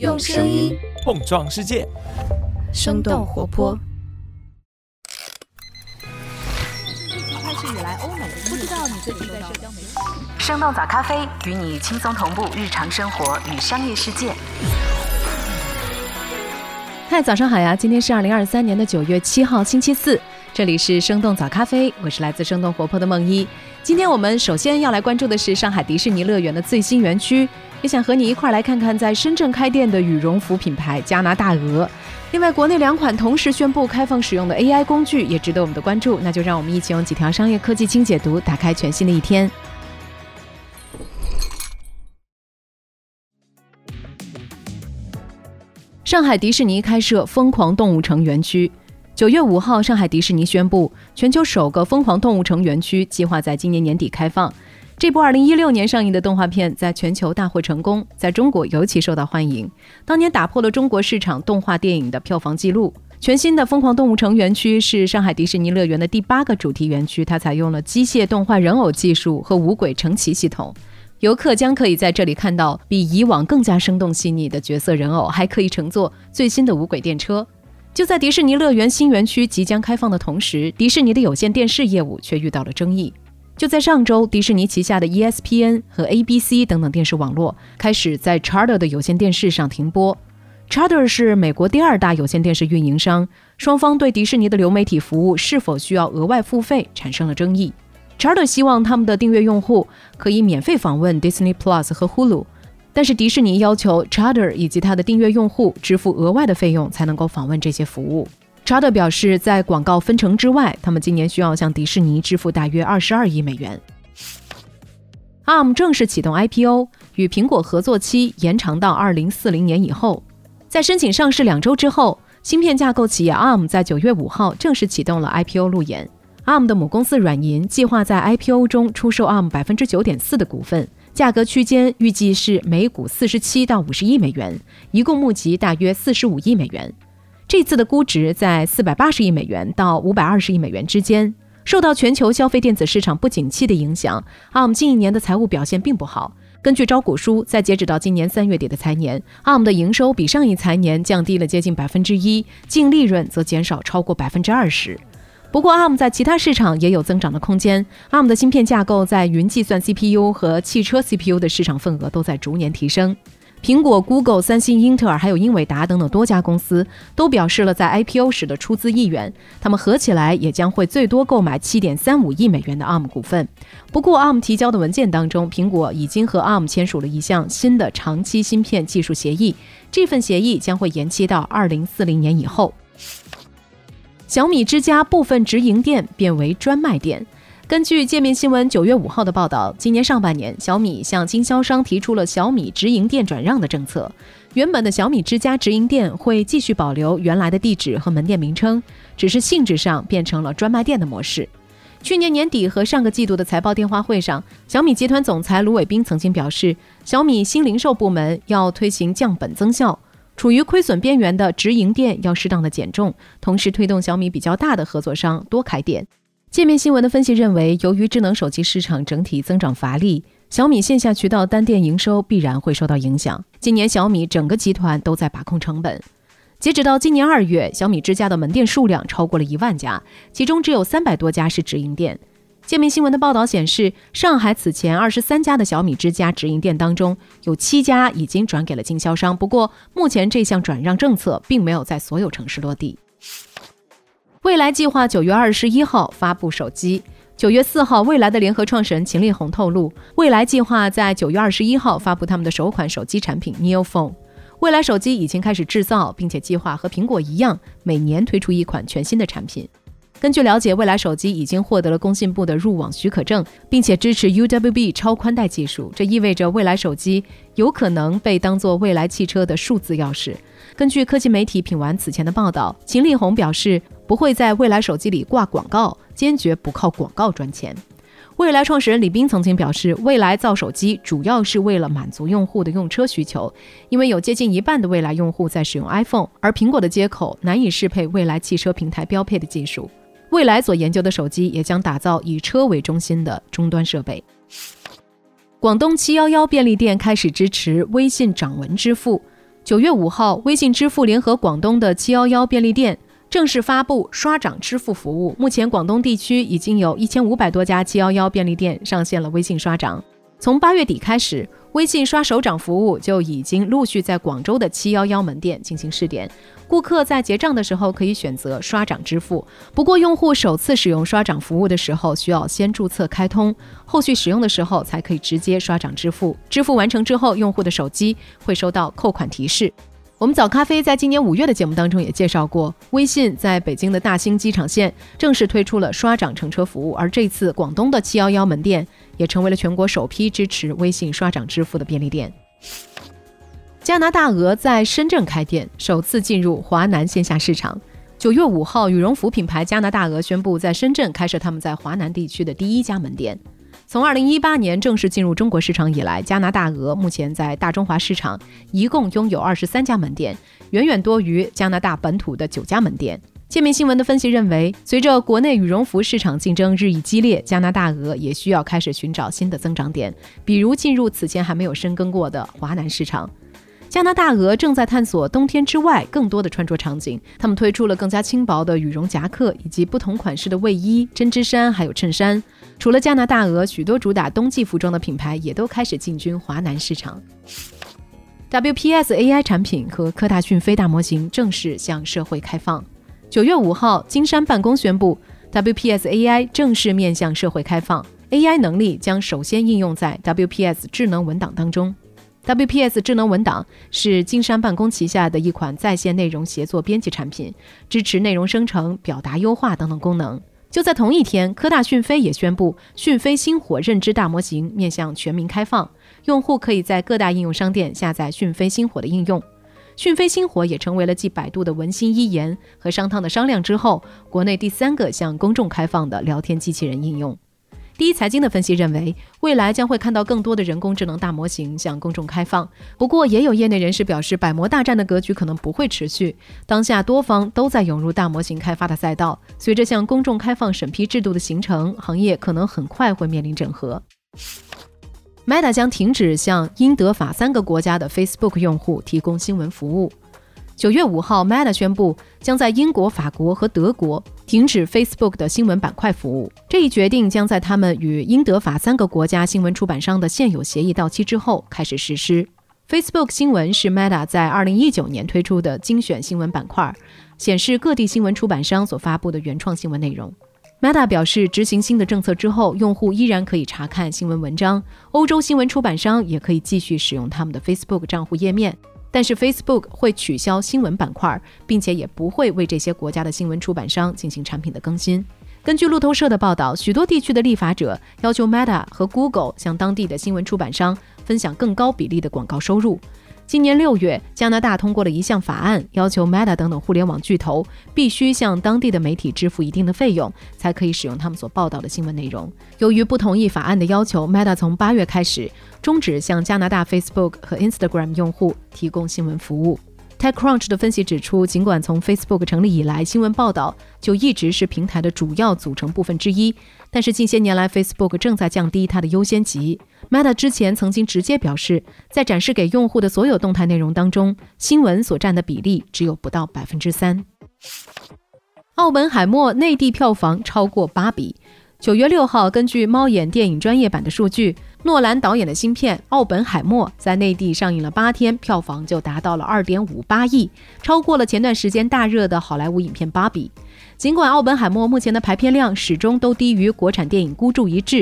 用声音碰撞世界，生动活泼。疫情开始以来，欧美不知道你最近在社交媒体。生动早咖啡与你轻松同步日常生活与商业世界。嗨，早上好呀！今天是二零二三年的九月七号，星期四。这里是生动早咖啡，我是来自生动活泼的梦一。今天我们首先要来关注的是上海迪士尼乐园的最新园区，也想和你一块来看看在深圳开店的羽绒服品牌加拿大鹅。另外，国内两款同时宣布开放使用的 AI 工具也值得我们的关注。那就让我们一起用几条商业科技轻解读，打开全新的一天。上海迪士尼开设疯狂动物城园区。九月五号，上海迪士尼宣布，全球首个疯狂动物城园区计划在今年年底开放。这部二零一六年上映的动画片在全球大获成功，在中国尤其受到欢迎，当年打破了中国市场动画电影的票房纪录。全新的疯狂动物城园区是上海迪士尼乐园的第八个主题园区，它采用了机械动画人偶技术和无轨成骑系统，游客将可以在这里看到比以往更加生动细腻的角色人偶，还可以乘坐最新的无轨电车。就在迪士尼乐园新园区即将开放的同时，迪士尼的有线电视业务却遇到了争议。就在上周，迪士尼旗下的 ESPN 和 ABC 等等电视网络开始在 Charter 的有线电视上停播。Charter 是美国第二大有线电视运营商，双方对迪士尼的流媒体服务是否需要额外付费产生了争议。Charter 希望他们的订阅用户可以免费访问 Disney Plus 和 Hulu。但是迪士尼要求 Charter 以及它的订阅用户支付额外的费用才能够访问这些服务。Charter 表示，在广告分成之外，他们今年需要向迪士尼支付大约二十二亿美元。ARM 正式启动 IPO，与苹果合作期延长到二零四零年以后。在申请上市两周之后，芯片架构企业 ARM 在九月五号正式启动了 IPO 路演。ARM 的母公司软银计划在 IPO 中出售 ARM 百分之九点四的股份。价格区间预计是每股四十七到五十亿美元，一共募集大约四十五亿美元。这次的估值在四百八十亿美元到五百二十亿美元之间。受到全球消费电子市场不景气的影响，ARM 近一年的财务表现并不好。根据招股书，在截止到今年三月底的财年，ARM 的营收比上一财年降低了接近百分之一，净利润则减少超过百分之二十。不过，ARM 在其他市场也有增长的空间。ARM 的芯片架构在云计算 CPU 和汽车 CPU 的市场份额都在逐年提升。苹果、Google、三星、英特尔还有英伟达等等多家公司都表示了在 IPO 时的出资意愿，他们合起来也将会最多购买7.35亿美元的 ARM 股份。不过，ARM 提交的文件当中，苹果已经和 ARM 签署了一项新的长期芯片技术协议，这份协议将会延期到2040年以后。小米之家部分直营店变为专卖店。根据界面新闻九月五号的报道，今年上半年，小米向经销商提出了小米直营店转让的政策。原本的小米之家直营店会继续保留原来的地址和门店名称，只是性质上变成了专卖店的模式。去年年底和上个季度的财报电话会上，小米集团总裁卢伟斌曾经表示，小米新零售部门要推行降本增效。处于亏损边缘的直营店要适当的减重，同时推动小米比较大的合作商多开店。界面新闻的分析认为，由于智能手机市场整体增长乏力，小米线下渠道单店营收必然会受到影响。今年小米整个集团都在把控成本。截止到今年二月，小米之家的门店数量超过了一万家，其中只有三百多家是直营店。界面新闻的报道显示，上海此前二十三家的小米之家直营店当中，有七家已经转给了经销商。不过，目前这项转让政策并没有在所有城市落地。未来计划九月二十一号发布手机。九月四号，未来的联合创始人秦力红透露，未来计划在九月二十一号发布他们的首款手机产品 Neo Phone。未来手机已经开始制造，并且计划和苹果一样，每年推出一款全新的产品。根据了解，未来手机已经获得了工信部的入网许可证，并且支持 UWB 超宽带技术。这意味着未来手机有可能被当作未来汽车的数字钥匙。根据科技媒体品玩此前的报道，秦力红表示不会在未来手机里挂广告，坚决不靠广告赚钱。未来创始人李斌曾经表示，未来造手机主要是为了满足用户的用车需求，因为有接近一半的未来用户在使用 iPhone，而苹果的接口难以适配未来汽车平台标配的技术。未来所研究的手机也将打造以车为中心的终端设备。广东七幺幺便利店开始支持微信掌纹支付。九月五号，微信支付联合广东的七幺幺便利店正式发布刷掌支付服务。目前，广东地区已经有一千五百多家七幺幺便利店上线了微信刷掌。从八月底开始，微信刷手掌服务就已经陆续在广州的七幺幺门店进行试点。顾客在结账的时候可以选择刷掌支付，不过用户首次使用刷掌服务的时候需要先注册开通，后续使用的时候才可以直接刷掌支付。支付完成之后，用户的手机会收到扣款提示。我们早咖啡在今年五月的节目当中也介绍过，微信在北京的大兴机场线正式推出了刷掌乘车服务，而这次广东的七幺幺门店也成为了全国首批支持微信刷掌支付的便利店。加拿大鹅在深圳开店，首次进入华南线下市场。九月五号，羽绒服品牌加拿大鹅宣布在深圳开设他们在华南地区的第一家门店。从二零一八年正式进入中国市场以来，加拿大鹅目前在大中华市场一共拥有二十三家门店，远远多于加拿大本土的九家门店。界面新闻的分析认为，随着国内羽绒服市场竞争日益激烈，加拿大鹅也需要开始寻找新的增长点，比如进入此前还没有深耕过的华南市场。加拿大鹅正在探索冬天之外更多的穿着场景，他们推出了更加轻薄的羽绒夹克，以及不同款式的卫衣、针织衫，还有衬衫。除了加拿大鹅，许多主打冬季服装的品牌也都开始进军华南市场。WPS AI 产品和科大讯飞大模型正式向社会开放。九月五号，金山办公宣布，WPS AI 正式面向社会开放，AI 能力将首先应用在 WPS 智能文档当中。WPS 智能文档是金山办公旗下的一款在线内容协作编辑产品，支持内容生成、表达优化等等功能。就在同一天，科大讯飞也宣布，讯飞星火认知大模型面向全民开放，用户可以在各大应用商店下载讯飞星火的应用。讯飞星火也成为了继百度的文心一言和商汤的商量之后，国内第三个向公众开放的聊天机器人应用。第一财经的分析认为，未来将会看到更多的人工智能大模型向公众开放。不过，也有业内人士表示，百模大战的格局可能不会持续。当下多方都在涌入大模型开发的赛道，随着向公众开放审批制度的形成，行业可能很快会面临整合。Meta 将停止向英、德、法三个国家的 Facebook 用户提供新闻服务。九月五号，Meta 宣布将在英国、法国和德国停止 Facebook 的新闻板块服务。这一决定将在他们与英、德、法三个国家新闻出版商的现有协议到期之后开始实施。Facebook 新闻是 Meta 在二零一九年推出的精选新闻板块，显示各地新闻出版商所发布的原创新闻内容。Meta 表示，执行新的政策之后，用户依然可以查看新闻文章，欧洲新闻出版商也可以继续使用他们的 Facebook 账户页面。但是 Facebook 会取消新闻板块，并且也不会为这些国家的新闻出版商进行产品的更新。根据路透社的报道，许多地区的立法者要求 Meta 和 Google 向当地的新闻出版商分享更高比例的广告收入。今年六月，加拿大通过了一项法案，要求 Meta 等等互联网巨头必须向当地的媒体支付一定的费用，才可以使用他们所报道的新闻内容。由于不同意法案的要求，Meta 从八月开始终止向加拿大 Facebook 和 Instagram 用户提供新闻服务。TechCrunch 的分析指出，尽管从 Facebook 成立以来，新闻报道就一直是平台的主要组成部分之一，但是近些年来，Facebook 正在降低它的优先级。Meta 之前曾经直接表示，在展示给用户的所有动态内容当中，新闻所占的比例只有不到百分之三。奥本海默内地票房超过芭比。九月六号，根据猫眼电影专业版的数据。诺兰导演的新片《奥本海默》在内地上映了八天，票房就达到了二点五八亿，超过了前段时间大热的好莱坞影片《芭比》。尽管《奥本海默》目前的排片量始终都低于国产电影《孤注一掷》，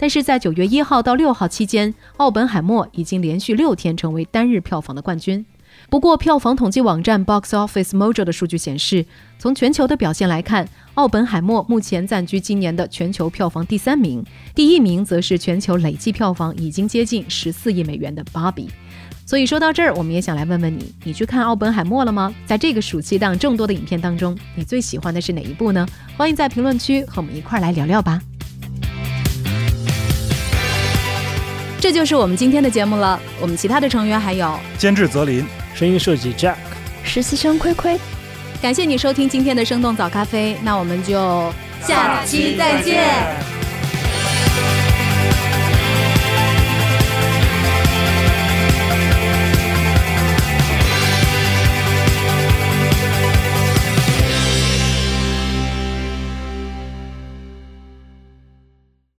但是在九月一号到六号期间，《奥本海默》已经连续六天成为单日票房的冠军。不过，票房统计网站 Box Office Mojo 的数据显示，从全球的表现来看，《奥本海默》目前暂居今年的全球票房第三名，第一名则是全球累计票房已经接近十四亿美元的《芭比》。所以说到这儿，我们也想来问问你：你去看《奥本海默》了吗？在这个暑期档众多的影片当中，你最喜欢的是哪一部呢？欢迎在评论区和我们一块儿来聊聊吧。这就是我们今天的节目了。我们其他的成员还有监制泽林。声音设计 Jack，实习生亏亏，感谢你收听今天的生动早咖啡，那我们就下期再见。